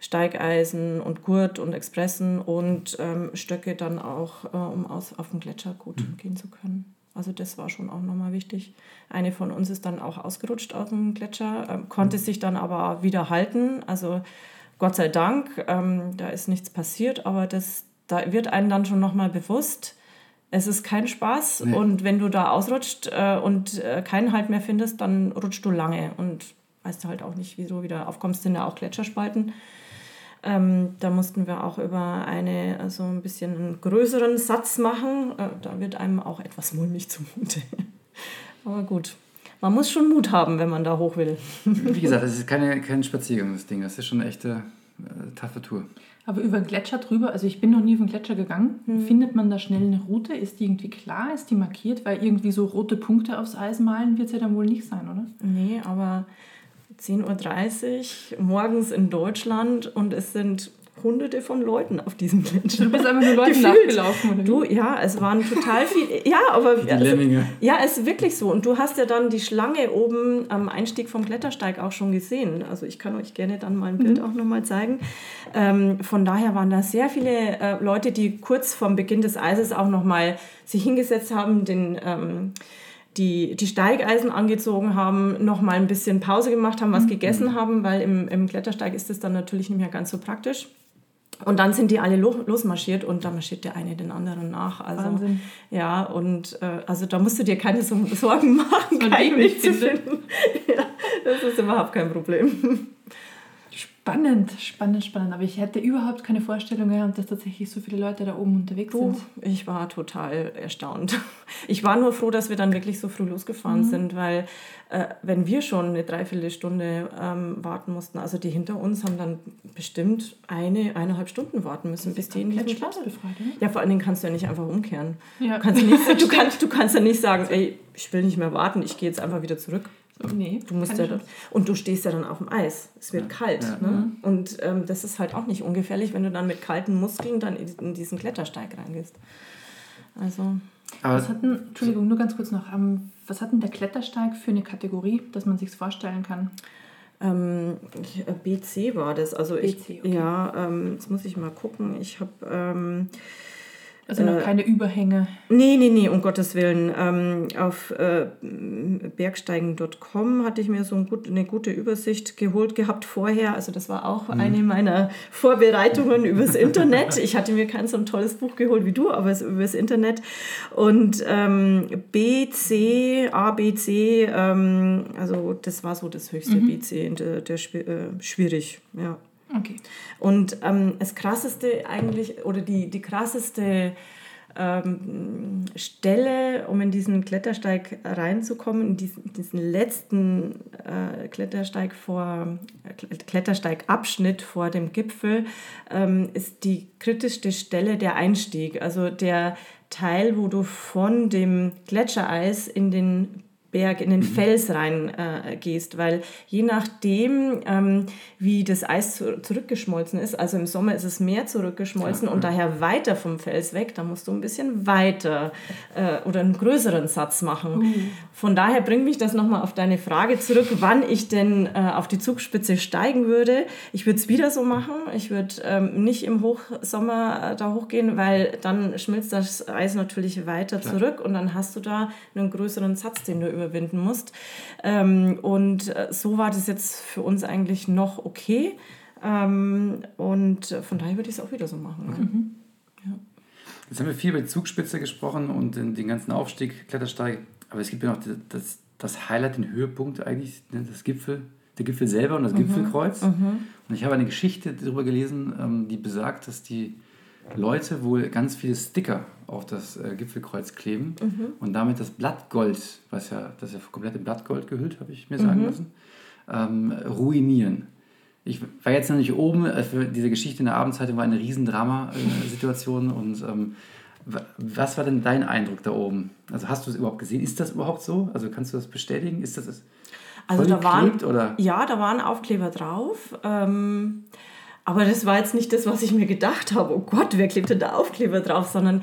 Steigeisen und Gurt und Expressen und ähm, Stöcke dann auch, äh, um aus, auf den Gletscher gut mhm. gehen zu können. Also das war schon auch nochmal wichtig. Eine von uns ist dann auch ausgerutscht auf dem Gletscher, äh, konnte mhm. sich dann aber wieder halten. Also Gott sei Dank, ähm, da ist nichts passiert, aber das, da wird einem dann schon nochmal bewusst, es ist kein Spaß nee. und wenn du da ausrutscht äh, und äh, keinen Halt mehr findest, dann rutschst du lange und weißt du halt auch nicht, wie du wieder aufkommst, sind ja auch Gletscherspalten. Ähm, da mussten wir auch über eine, also ein bisschen einen größeren Satz machen. Äh, da wird einem auch etwas mulmig zumute. *laughs* Aber gut, man muss schon Mut haben, wenn man da hoch will. Wie gesagt, das ist keine, kein Spaziergang, das Ding. Das ist schon eine echte äh, taffe Tour. Aber über den Gletscher drüber, also ich bin noch nie auf den Gletscher gegangen. Hm. Findet man da schnell eine Route? Ist die irgendwie klar? Ist die markiert? Weil irgendwie so rote Punkte aufs Eis malen wird es ja dann wohl nicht sein, oder? Nee, aber 10.30 Uhr morgens in Deutschland und es sind hunderte von Leuten auf diesem Gletscher. Du bist einfach nur *laughs* Leuten nachgelaufen, oder? Du, ja, es waren total viele. Ja, aber. Die also, Lemminge. Ja, es ist wirklich so. Und du hast ja dann die Schlange oben am Einstieg vom Klettersteig auch schon gesehen. Also ich kann euch gerne dann mal ein Bild mhm. auch nochmal zeigen. Ähm, von daher waren da sehr viele äh, Leute, die kurz vorm Beginn des Eises auch nochmal sich hingesetzt haben, den. Ähm, die, die Steigeisen angezogen haben, noch mal ein bisschen Pause gemacht haben, was Mhm. gegessen haben, weil im, im Klettersteig ist das dann natürlich nicht mehr ganz so praktisch. Und dann sind die alle lo losmarschiert und da marschiert der eine den anderen nach. Also, Wahnsinn. Ja, und äh, also da musst du dir keine so Sorgen *laughs* machen, keinen Weg nicht zu finden. *laughs* Ja, das ist überhaupt kein Problem. Spannend, spannend, spannend. Aber ich hätte überhaupt keine Vorstellung gehabt, dass tatsächlich so viele Leute da oben unterwegs Du, sind. ich war total erstaunt. *laughs* Ich war nur froh, dass wir dann wirklich so früh losgefahren sind, weil äh, wenn wir schon eine Dreiviertelstunde ähm, warten mussten, also die hinter uns haben dann bestimmt eine, eineinhalb Stunden warten müssen, bis die in diesem Platz schmerzbefreit, oder? Ja, vor allen Dingen kannst du ja nicht einfach umkehren. Ja. Du, kannst ja nicht, du, *laughs* kannst, du kannst ja nicht sagen, ey, ich will nicht mehr warten, ich gehe jetzt einfach wieder zurück. So, nee, Du musst ja, Chance. und du stehst ja dann auf dem Eis. Es wird kalt. Ja. Ne? Und ähm, das ist halt auch nicht ungefährlich, wenn du dann mit kalten Muskeln dann in, diesen Klettersteig reingehst. Also, Aber Was hat denn, Entschuldigung, nur ganz kurz noch, ähm, was hat denn der Klettersteig für eine Kategorie, dass man sich vorstellen kann? ähm, ich- äh, BC war das. Also ich, BC, okay. ja, ähm, jetzt muss ich mal gucken. Ich habe ähm, Also noch keine Überhänge. Nee, nee, nee, um Gottes Willen. Ähm, auf äh, bergsteigen.com hatte ich mir so ein gut, eine gute Übersicht geholt gehabt vorher. Also das war auch eine meiner Vorbereitungen übers Internet. Ich hatte mir kein so ein tolles Buch geholt wie du, aber es übers Internet. Und ähm, BC, ABC, ähm, also das war so das höchste BC, in der, der äh, schwierig, ja. Okay. Und ähm, das krasseste eigentlich, oder die, die krasseste ähm, Stelle, um in diesen Klettersteig reinzukommen, in diesen, diesen letzten äh, Klettersteig vor, äh, Klettersteigabschnitt vor dem Gipfel, ähm, ist die kritischste Stelle der Einstieg. Also der Teil, wo du von dem Gletschereis in den Berg, in den Fels rein äh, gehst, weil je nachdem, ähm, wie das Eis zu, zurückgeschmolzen ist, also im Sommer ist es mehr zurückgeschmolzen und daher weiter vom Fels weg, da musst du ein bisschen weiter äh, oder einen größeren Satz machen. Von daher bringt mich das nochmal auf deine Frage zurück, wann ich denn äh, auf die Zugspitze steigen würde. Ich würde es wieder so machen. Ich würde ähm, nicht im Hochsommer äh, da hochgehen, weil dann schmilzt das Eis natürlich weiter zurück und dann hast du da einen größeren Satz, den du überwinden musst. Ähm, und äh, so war das jetzt für uns eigentlich noch okay. Ähm, und äh, von daher würde ich es auch wieder so machen. Jetzt haben wir viel über die Zugspitze gesprochen und den, den ganzen Aufstieg, Klettersteig. Aber es gibt ja noch das, das, das Highlight, den Höhepunkt eigentlich, ne, das Gipfel, der Gipfel selber und das Gipfelkreuz. Und ich habe eine Geschichte darüber gelesen, ähm, die besagt, dass die Leute wohl ganz viele Sticker auf das äh, Gipfelkreuz kleben und damit das Blattgold, was ja, das ist ja komplett in Blattgold gehüllt, habe ich mir sagen lassen, ähm, ruinieren. Ich war jetzt noch nicht oben, äh, für diese Geschichte in der Abendzeitung war eine riesen Drama-Situation *laughs* und ähm, wa- was war denn dein Eindruck da oben? Also hast du es überhaupt gesehen? Ist das überhaupt so? Also kannst du das bestätigen? Ist das das Also da waren, oder? ja, da waren Aufkleber drauf. Ähm, aber das war jetzt nicht das, was ich mir gedacht habe. Oh Gott, wer klebt denn da Aufkleber drauf? Sondern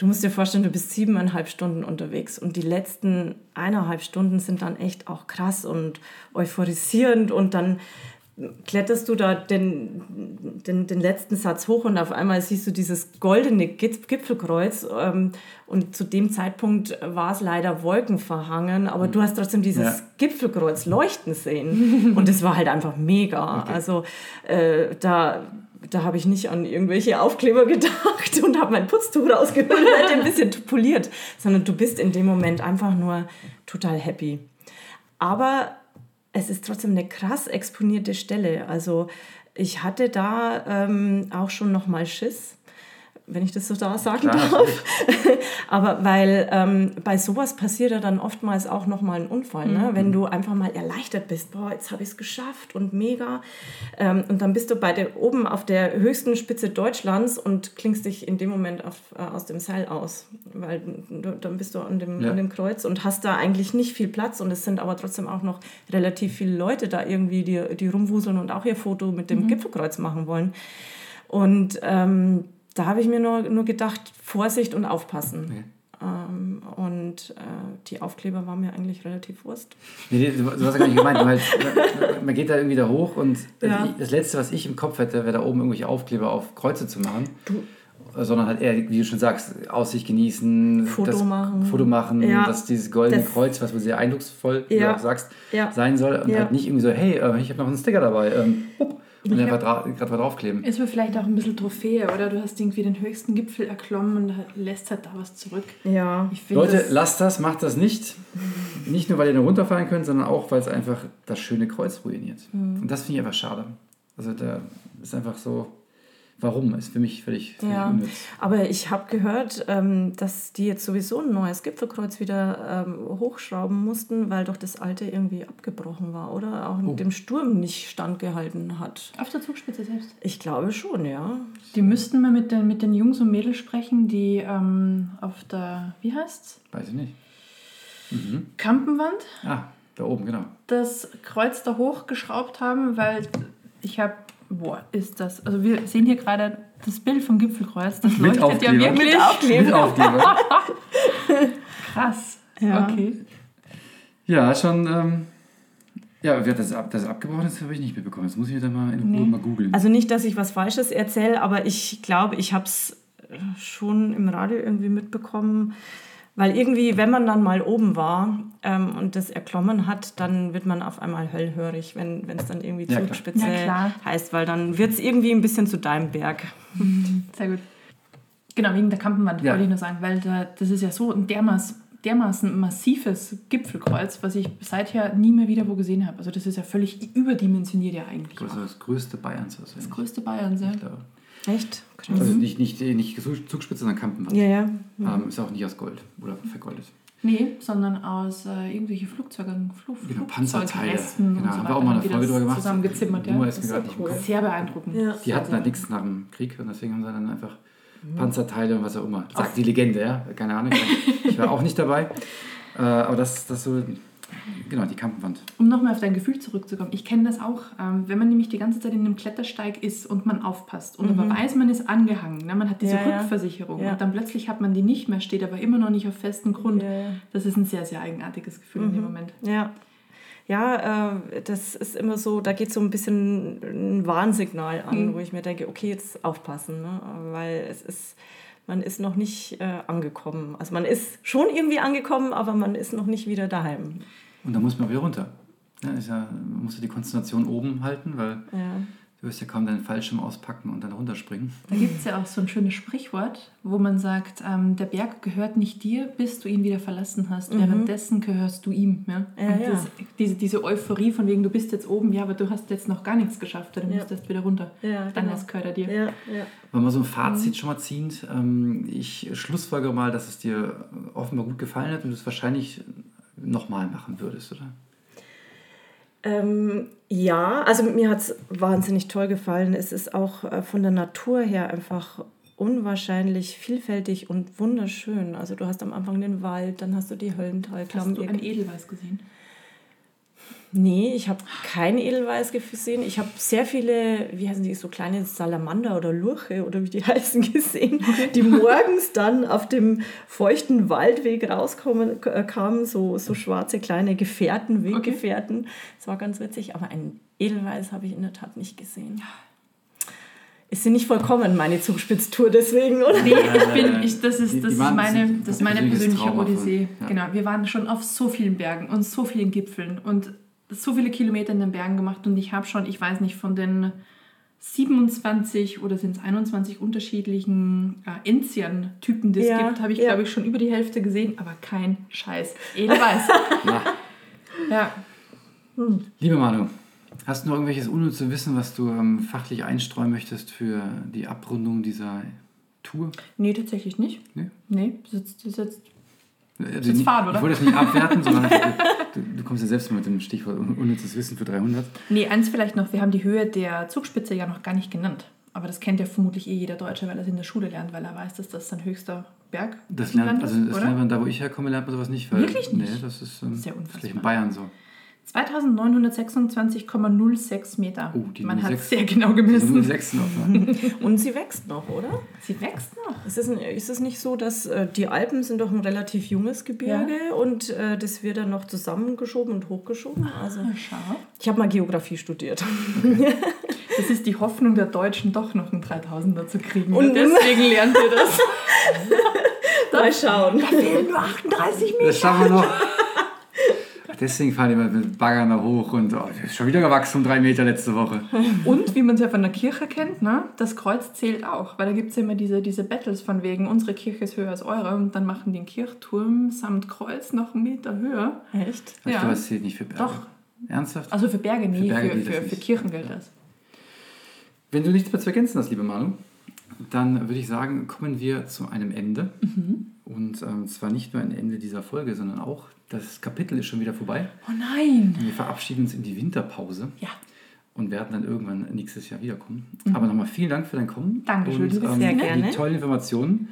du musst dir vorstellen, du bist siebeneinhalb Stunden unterwegs und die letzten eineinhalb Stunden sind dann echt auch krass und euphorisierend und dann kletterst du da den, den, den letzten Satz hoch und auf einmal siehst du dieses goldene Gip- Gipfelkreuz ähm, und zu dem Zeitpunkt war es leider wolkenverhangen, aber du hast trotzdem dieses Ja. Gipfelkreuz leuchten sehen und es war halt einfach mega. *laughs* Also äh, da da habe ich nicht an irgendwelche Aufkleber gedacht und habe mein Putztuch rausgeholt und ein bisschen poliert, sondern du bist in dem Moment einfach nur total happy. Aber es ist trotzdem eine krass exponierte Stelle. Also ich hatte da ähm, auch schon noch mal Schiss, wenn ich das so da sagen Klar, darf. *laughs* Aber weil ähm, bei sowas passiert ja dann oftmals auch noch mal ein Unfall, ne? wenn du einfach mal erleichtert bist, boah, jetzt habe ich es geschafft und mega. Ähm, und dann bist du bei der, oben auf der höchsten Spitze Deutschlands und klingst dich in dem Moment auf, äh, aus dem Seil aus, weil du, dann bist du an dem, Ja. an dem Kreuz und hast da eigentlich nicht viel Platz und es sind aber trotzdem auch noch relativ viele Leute da irgendwie, die, die rumwuseln und auch ihr Foto mit dem Gipfelkreuz machen wollen. Und ähm, da habe ich mir nur, nur gedacht, Vorsicht und aufpassen. Ähm, und äh, die Aufkleber waren mir eigentlich relativ Wurst. Nee, nee, du hast ja gar nicht gemeint. du Halt, man geht da irgendwie da hoch und Ja. das Letzte, was ich im Kopf hätte, wäre da oben irgendwelche Aufkleber auf Kreuze zu machen. sondern halt eher, wie du schon sagst, Aussicht genießen, Foto das machen. Foto machen, Ja. dass dieses goldene Das- Kreuz, was wohl sehr eindrucksvoll, Ja. du auch sagst, Ja. sein soll und Ja. halt nicht irgendwie so, hey, äh, ich habe noch einen Sticker dabei, ähm, und Ich einfach gerade draufkleben. Ist mir vielleicht auch ein bisschen Trophäe, oder? Du hast irgendwie den höchsten Gipfel erklommen und lässt halt da was zurück. Ja. Ich finde Leute, das- lasst das, macht das nicht. Nicht nur, weil ihr da runterfallen könnt, sondern auch, weil es einfach das schöne Kreuz ruiniert. Mhm. Und das finde ich einfach schade. Also da ist einfach so, warum? Ist für mich völlig, völlig Ja, unnütz. aber ich habe gehört, ähm, dass die jetzt sowieso ein neues Gipfelkreuz wieder ähm, hochschrauben mussten, weil doch das alte irgendwie abgebrochen war, oder? Auch mit Oh. dem Sturm nicht standgehalten hat. Auf der Zugspitze selbst. Ich glaube schon, ja. Die müssten mal mit den, mit den Jungs und Mädels sprechen, die ähm, auf der, wie heißt's? Weiß ich nicht. Kampenwand Ah, da oben, genau. das Kreuz da hochgeschraubt haben, weil ich habe, boah, ist das, also wir sehen hier gerade das Bild vom Gipfelkreuz, das Mit leuchtet ja Aufkleber. wirklich Mit Aufkleber. Mit Aufkleber. *laughs* krass. Ja. Okay. ja, schon. Ähm, ja, wer das, ab- das abgebrochen ist, habe ich nicht mitbekommen. Das muss ich mir dann mal in Ruhe Nee. mal googeln. Also nicht, dass ich was Falsches erzähle, aber ich glaube, ich habe es schon im Radio irgendwie mitbekommen. Weil irgendwie, wenn man dann mal oben war ähm, und das erklommen hat, dann wird man auf einmal höllhörig, wenn es dann irgendwie Ja, klar. Zugspitze Ja, heißt, weil dann wird es irgendwie ein bisschen zu deinem Berg. Sehr gut. Genau, wegen der Kampenwand Ja. wollte ich nur sagen, weil da, das ist ja so ein dermaßen, dermaßen massives Gipfelkreuz, was ich seither nie mehr wieder wo gesehen habe. Also das ist ja völlig überdimensioniert ja eigentlich. das ist das größte Bayerns. Das Das größte Bayerns, ja. Ich glaube. Echt? Krass. Also nicht, nicht, nicht Zugspitze, sondern Kampenwand. Ja, ja. Ähm, ist auch nicht aus Gold oder vergoldet. Nee, sondern aus äh, irgendwelchen Flugzeugen, Flug, Genau, Panzerteile. Flugzeugresten Genau, und so haben weiter, wir auch mal eine Folge das drüber gemacht. Zusammengezimmert, ja. ist mir ist im cool. Sehr beeindruckend. Ja. Die hatten halt nichts nach dem Krieg und deswegen haben sie dann einfach Mhm. Panzerteile und was auch immer. Sagt die Legende, ja. Keine Ahnung. Ich war auch nicht dabei. Äh, aber das, das so, genau, die Kampenwand. Um nochmal auf dein Gefühl zurückzukommen, ich kenne das auch, ähm, wenn man nämlich die ganze Zeit in einem Klettersteig ist und man aufpasst und aber weiß, man ist angehangen, ne? man hat diese Mhm. Ja. Rückversicherung Ja. und dann plötzlich hat man die nicht mehr, steht aber immer noch nicht auf festem Grund. Ja, ja. Das ist ein sehr, sehr eigenartiges Gefühl Mhm. in dem Moment. Ja. Ja, äh, das ist immer so, da geht so ein bisschen ein Warnsignal an, Mhm. wo ich mir denke, okay, jetzt aufpassen, ne? weil es ist, man ist noch nicht äh, angekommen. Also man ist schon irgendwie angekommen, aber man ist noch nicht wieder daheim. Und da muss man wieder runter. Ja, ja, man muss ja die Konzentration oben halten, weil Ja. Du wirst ja kaum deinen Fallschirm auspacken und dann runterspringen. Da gibt es ja auch so ein schönes Sprichwort, wo man sagt, ähm, der Berg gehört nicht dir, bis du ihn wieder verlassen hast. Währenddessen gehörst du ihm. Ja? Mhm. Ja, Und ja. Das, diese, diese Euphorie von wegen, du bist jetzt oben, ja, aber du hast jetzt noch gar nichts geschafft, du Ja. musst erst wieder runter. Ja, Dann genau. erst gehört er dir. Ja, ja. Wenn man so ein Fazit schon mal ziehend, ähm, ich schlussfolgere mal, dass es dir offenbar gut gefallen hat und du es wahrscheinlich nochmal machen würdest, oder? Ähm, ja, also mir hat es wahnsinnig toll gefallen. Es ist auch äh, von der Natur her einfach unwahrscheinlich vielfältig und wunderschön. Also du hast am Anfang den Wald, dann hast du die Höllentalklamm. Hast du ein Edelweiß gesehen? Nee, ich habe kein Edelweiß gesehen. Ich habe sehr viele, wie heißen die, so kleine Salamander oder Lurche oder wie die *laughs* heißen gesehen, die morgens dann auf dem feuchten Waldweg rauskommen äh, kamen, so, so schwarze kleine Gefährten, Weggefährten. Das war ganz witzig, aber ein Edelweiß habe ich in der Tat nicht gesehen. Ist sie nicht vollkommen, meine Zugspitztour deswegen, oder? Nee, ich bin, ich, das ist, das ist meine, das ist ein meine persönliche Odyssee. ja. Genau, wir waren schon auf so vielen Bergen und so vielen Gipfeln und so viele Kilometer in den Bergen gemacht und ich habe schon, ich weiß nicht, von den 27 oder sind es 21 unterschiedlichen äh, Enzian-Typen, die es Ja, gibt, habe ich, ja. glaube ich, schon über die Hälfte gesehen, aber kein Scheiß. Edelweiß. *laughs* Ja. ja. Liebe Manu, hast du noch irgendwelches unnütze Wissen, was du ähm, fachlich einstreuen möchtest für die Abrundung dieser Tour? Nee, tatsächlich nicht. Nee? Nee, sitzt, sitzt. Also Jetzt nicht- Fahrt, oder? Ich wollte es nicht abwerten, *laughs* sondern du, du kommst ja selbst mit dem Stichwort un- unnützes Wissen für 300. Nee, eins vielleicht noch, wir haben die Höhe der Zugspitze ja noch gar nicht genannt. Aber das kennt ja vermutlich eh jeder Deutsche, weil er es in der Schule lernt, weil er weiß, dass das sein höchster Berg Das lernt, Land also ist, das oder? lernt man da, wo ich herkomme, lernt man sowas nicht. Weil, Wirklich nicht? Nee, das ist, ähm, Sehr ist vielleicht in unfassbar. Bayern so. 2926,06 Meter. Oh, die Man hat 06. sehr genau gemessen. sechs noch. Ne? *laughs* Und sie wächst noch, oder? Sie wächst noch. Ist es, ist es nicht so, dass äh, die Alpen sind doch ein relativ junges Gebirge und äh, das wird dann noch zusammengeschoben und hochgeschoben? Also, Na, schau. ich habe mal Geografie studiert. *laughs* Das ist die Hoffnung der Deutschen, doch noch einen 3000er zu kriegen. Und deswegen *laughs* lernt ihr das. Mal schauen. Da fehlen nur 38 Meter. Das schaffen wir noch. Deswegen fahren die immer mit Baggern da hoch und oh, ist schon wieder gewachsen um drei Meter letzte Woche. Und wie man es ja von der Kirche kennt, ne, das Kreuz zählt auch. Weil da gibt es ja immer diese, diese Battles von wegen, unsere Kirche ist höher als eure. Und dann machen die den Kirchturm samt Kreuz noch einen Meter höher. Echt? Ich Ja. glaube, das zählt nicht für Berge. Doch. Ernsthaft? Also für Berge nie, für, Berge für, für, nicht. Kirchen gilt das. Wenn du nichts mehr zu ergänzen hast, liebe Manu, dann würde ich sagen, kommen wir zu einem Ende. Mhm. Und ähm, zwar nicht nur ein Ende dieser Folge, sondern auch das Kapitel ist schon wieder vorbei. Oh nein! Wir verabschieden uns in die Winterpause Ja. und werden dann irgendwann nächstes Jahr wiederkommen. Aber nochmal vielen Dank für dein Kommen. Mhm. Dankeschön, und, du bist ähm, sehr für gerne. Die tollen Informationen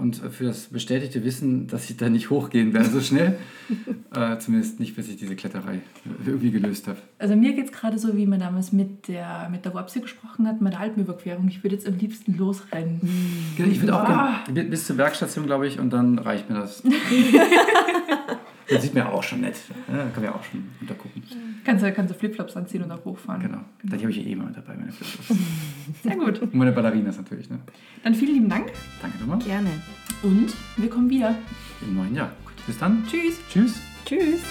und für das bestätigte Wissen, dass ich da nicht hochgehen werde so schnell. *laughs* äh, zumindest nicht, bis ich diese Kletterei irgendwie gelöst habe. Also mir geht es gerade so, wie man damals mit der, mit der Wopsi gesprochen hat, mit der Alpenüberquerung. Ich würde jetzt am liebsten losrennen. Genau, Ich würde auch Ah. gerne bis zur Bergstation, glaube ich, und dann reicht mir das. *laughs* *laughs* das sieht mir auch schon nett. Ja, da kann man ja auch schon untergucken. Kannst du, kannst du Flipflops anziehen und auch hochfahren. Genau. Die habe ich ja eh immer mit dabei, meine Flipflops. *laughs* Sehr gut. Und meine Ballerinas natürlich. Ne? Dann vielen lieben Dank Danke nochmal. Gerne. und wir kommen wieder. Im neuen Jahr. Bis dann. Tschüss. Tschüss. Tschüss.